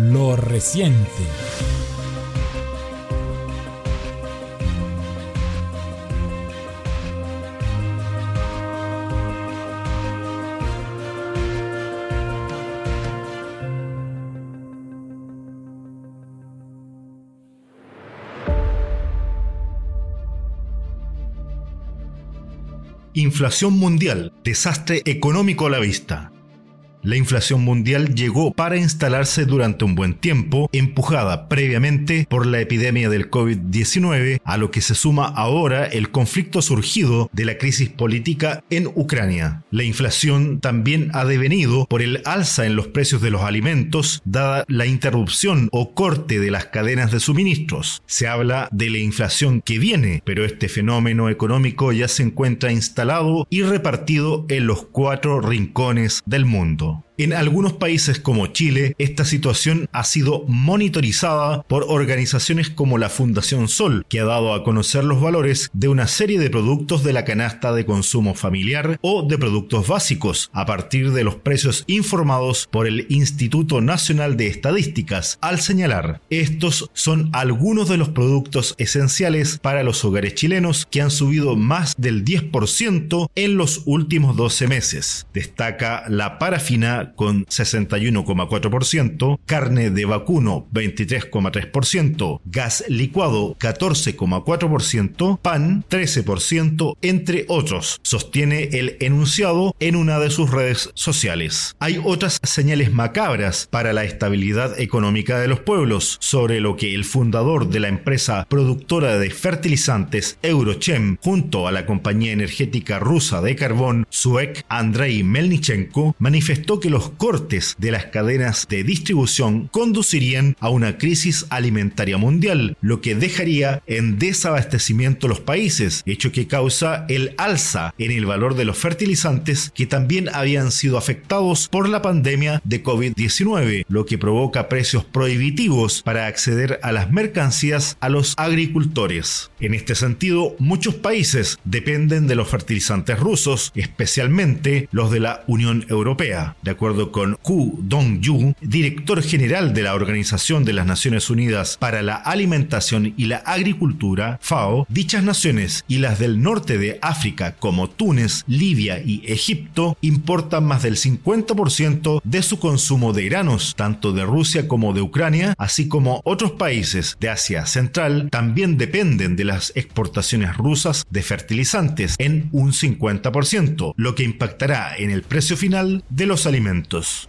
lo reciente. Inflación mundial, desastre económico a la vista. La inflación mundial llegó para instalarse durante un buen tiempo, empujada previamente por la epidemia del COVID-19, a lo que se suma ahora el conflicto surgido de la crisis política en Ucrania. La inflación también ha devenido por el alza en los precios de los alimentos, dada la interrupción o corte de las cadenas de suministros. Se habla de la inflación que viene, pero este fenómeno económico ya se encuentra instalado y repartido en los cuatro rincones del mundo. show. En algunos países como Chile, esta situación ha sido monitorizada por organizaciones como la Fundación Sol, que ha dado a conocer los valores de una serie de productos de la canasta de consumo familiar o de productos básicos, a partir de los precios informados por el Instituto Nacional de Estadísticas, al señalar, estos son algunos de los productos esenciales para los hogares chilenos que han subido más del 10% en los últimos 12 meses. Destaca la parafina con 61,4%, carne de vacuno 23,3%, gas licuado 14,4%, pan 13%, entre otros, sostiene el enunciado en una de sus redes sociales. Hay otras señales macabras para la estabilidad económica de los pueblos, sobre lo que el fundador de la empresa productora de fertilizantes Eurochem, junto a la compañía energética rusa de carbón Suek Andrei Melnichenko, manifestó que los cortes de las cadenas de distribución conducirían a una crisis alimentaria mundial, lo que dejaría en desabastecimiento los países, hecho que causa el alza en el valor de los fertilizantes que también habían sido afectados por la pandemia de COVID-19, lo que provoca precios prohibitivos para acceder a las mercancías a los agricultores. En este sentido, muchos países dependen de los fertilizantes rusos, especialmente los de la Unión Europea. Acuerdo con Ku Dong-yu, director general de la Organización de las Naciones Unidas para la Alimentación y la Agricultura, FAO, dichas naciones y las del norte de África como Túnez, Libia y Egipto importan más del 50% de su consumo de granos, tanto de Rusia como de Ucrania, así como otros países de Asia Central también dependen de las exportaciones rusas de fertilizantes en un 50%, lo que impactará en el precio final de los alimentos.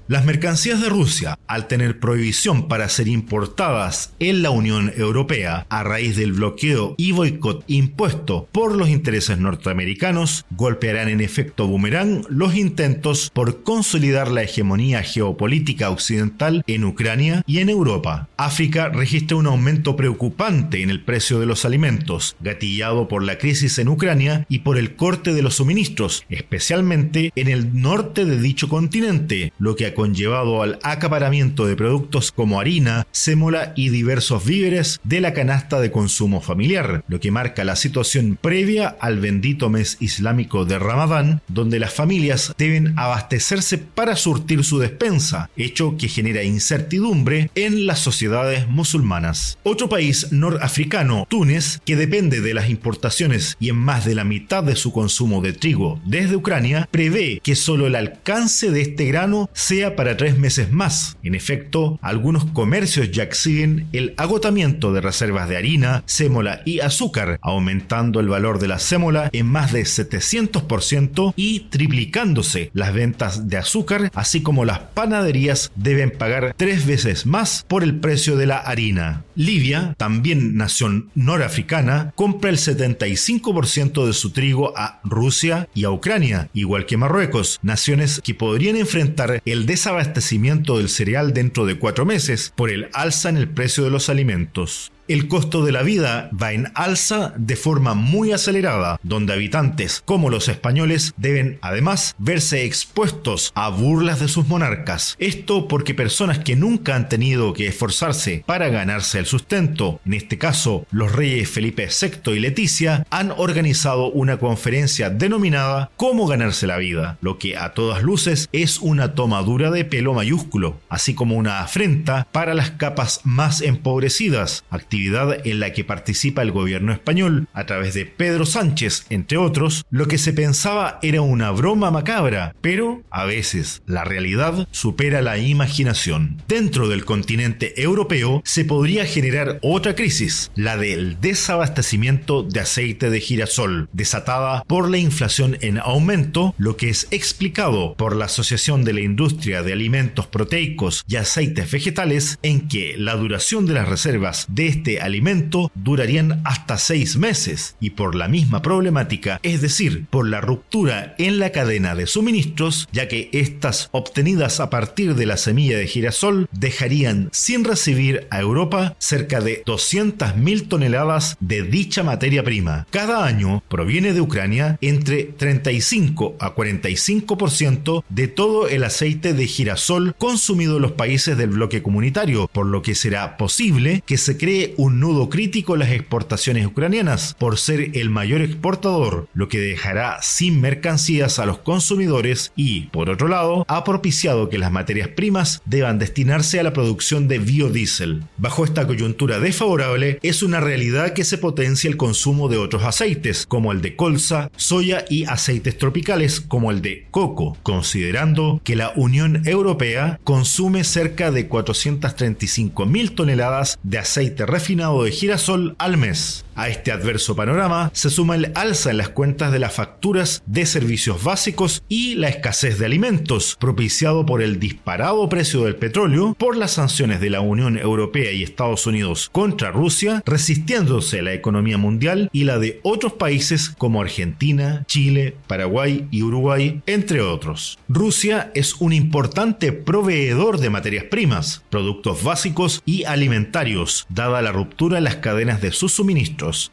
Las mercancías de Rusia, al tener prohibición para ser importadas en la Unión Europea a raíz del bloqueo y boicot impuesto por los intereses norteamericanos, golpearán en efecto boomerang los intentos por consolidar la hegemonía geopolítica occidental en Ucrania y en Europa. África registra un aumento preocupante en el precio de los alimentos, gatillado por la crisis en Ucrania y por el corte de los suministros, especialmente en el norte de dicho continente, lo que ha conllevado al acaparamiento de productos como harina, sémola y diversos víveres de la canasta de consumo familiar, lo que marca la situación previa al bendito mes islámico de Ramadán, donde las familias deben abastecerse para surtir su despensa, hecho que genera incertidumbre en las sociedades musulmanas. Otro país norafricano, Túnez, que depende de las importaciones y en más de la mitad de su consumo de trigo desde Ucrania, prevé que solo el alcance de este sea para tres meses más. En efecto, algunos comercios ya exhiben el agotamiento de reservas de harina, sémola y azúcar, aumentando el valor de la sémola en más de 700% y triplicándose las ventas de azúcar, así como las panaderías deben pagar tres veces más por el precio de la harina. Libia, también nación norafricana, compra el 75% de su trigo a Rusia y a Ucrania, igual que Marruecos, naciones que podrían enfrentar el desabastecimiento del cereal dentro de cuatro meses por el alza en el precio de los alimentos. El costo de la vida va en alza de forma muy acelerada, donde habitantes como los españoles deben además verse expuestos a burlas de sus monarcas. Esto porque personas que nunca han tenido que esforzarse para ganarse el sustento, en este caso los reyes Felipe VI y Leticia, han organizado una conferencia denominada Cómo ganarse la vida, lo que a todas luces es una tomadura de pelo mayúsculo, así como una afrenta para las capas más empobrecidas, en la que participa el gobierno español a través de Pedro Sánchez, entre otros, lo que se pensaba era una broma macabra, pero a veces la realidad supera la imaginación. Dentro del continente europeo se podría generar otra crisis, la del desabastecimiento de aceite de girasol, desatada por la inflación en aumento, lo que es explicado por la Asociación de la Industria de Alimentos Proteicos y Aceites Vegetales, en que la duración de las reservas de este alimento durarían hasta seis meses, y por la misma problemática, es decir, por la ruptura en la cadena de suministros, ya que estas obtenidas a partir de la semilla de girasol dejarían sin recibir a Europa cerca de 200.000 toneladas de dicha materia prima. Cada año proviene de Ucrania entre 35 a 45% de todo el aceite de girasol consumido en los países del bloque comunitario, por lo que será posible que se cree un nudo crítico en las exportaciones ucranianas por ser el mayor exportador, lo que dejará sin mercancías a los consumidores y, por otro lado, ha propiciado que las materias primas deban destinarse a la producción de biodiesel. Bajo esta coyuntura desfavorable, es una realidad que se potencia el consumo de otros aceites, como el de colza, soya y aceites tropicales, como el de coco, considerando que la Unión Europea consume cerca de 435 mil toneladas de aceite refinado de girasol al mes. A este adverso panorama se suma el alza en las cuentas de las facturas de servicios básicos y la escasez de alimentos, propiciado por el disparado precio del petróleo, por las sanciones de la Unión Europea y Estados Unidos contra Rusia, resistiéndose la economía mundial y la de otros países como Argentina, Chile, Paraguay y Uruguay, entre otros. Rusia es un importante proveedor de materias primas, productos básicos y alimentarios, dada la ruptura en las cadenas de sus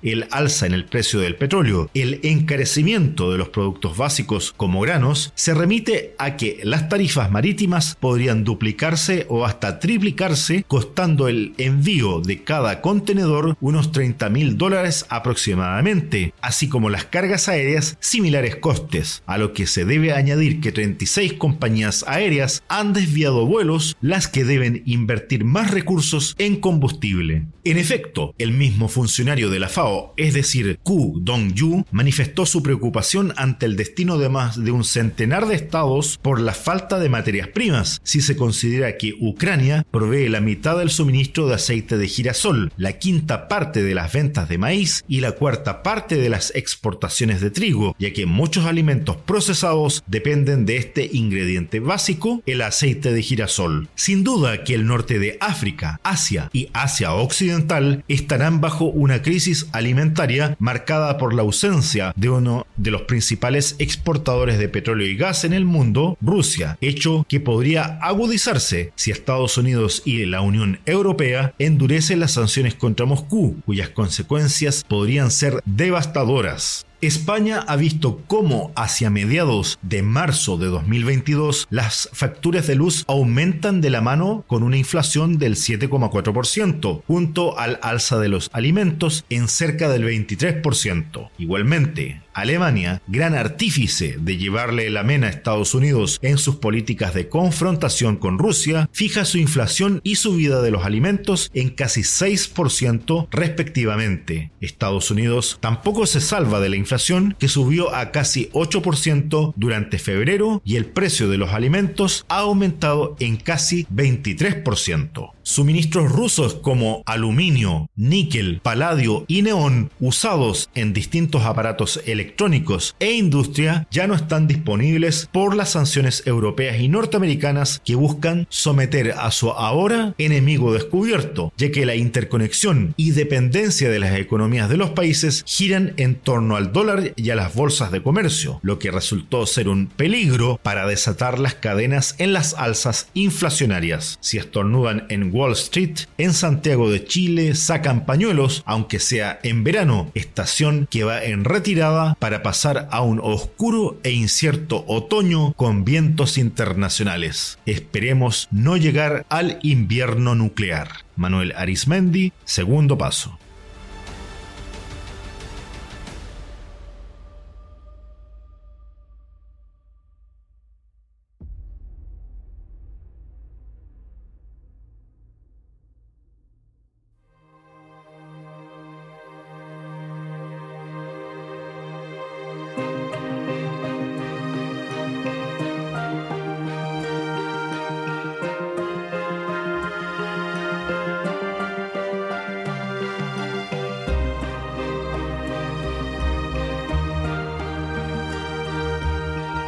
el alza en el precio del petróleo, el encarecimiento de los productos básicos como granos, se remite a que las tarifas marítimas podrían duplicarse o hasta triplicarse, costando el envío de cada contenedor unos 30 mil dólares aproximadamente, así como las cargas aéreas similares costes, a lo que se debe añadir que 36 compañías aéreas han desviado vuelos, las que deben invertir más recursos en combustible. En efecto, el mismo funcionario de la FAO, es decir, Ku Dong-yu, manifestó su preocupación ante el destino de más de un centenar de estados por la falta de materias primas, si se considera que Ucrania provee la mitad del suministro de aceite de girasol, la quinta parte de las ventas de maíz y la cuarta parte de las exportaciones de trigo, ya que muchos alimentos procesados dependen de este ingrediente básico, el aceite de girasol. Sin duda que el norte de África, Asia y Asia Occidental estarán bajo una crisis alimentaria marcada por la ausencia de uno de los principales exportadores de petróleo y gas en el mundo, Rusia, hecho que podría agudizarse si Estados Unidos y la Unión Europea endurecen las sanciones contra Moscú, cuyas consecuencias podrían ser devastadoras. España ha visto cómo hacia mediados de marzo de 2022 las facturas de luz aumentan de la mano con una inflación del 7,4%, junto al alza de los alimentos en cerca del 23%. Igualmente, Alemania, gran artífice de llevarle la mena a Estados Unidos en sus políticas de confrontación con Rusia, fija su inflación y subida de los alimentos en casi 6% respectivamente. Estados Unidos tampoco se salva de la inflación que subió a casi 8% durante febrero y el precio de los alimentos ha aumentado en casi 23%. Suministros rusos como aluminio, níquel, paladio y neón usados en distintos aparatos electrónicos e industria ya no están disponibles por las sanciones europeas y norteamericanas que buscan someter a su ahora enemigo descubierto, ya que la interconexión y dependencia de las economías de los países giran en torno al dólar y a las bolsas de comercio, lo que resultó ser un peligro para desatar las cadenas en las alzas inflacionarias. Si estornudan en Wall Street, en Santiago de Chile sacan pañuelos, aunque sea en verano, estación que va en retirada para pasar a un oscuro e incierto otoño con vientos internacionales. Esperemos no llegar al invierno nuclear. Manuel Arismendi, segundo paso.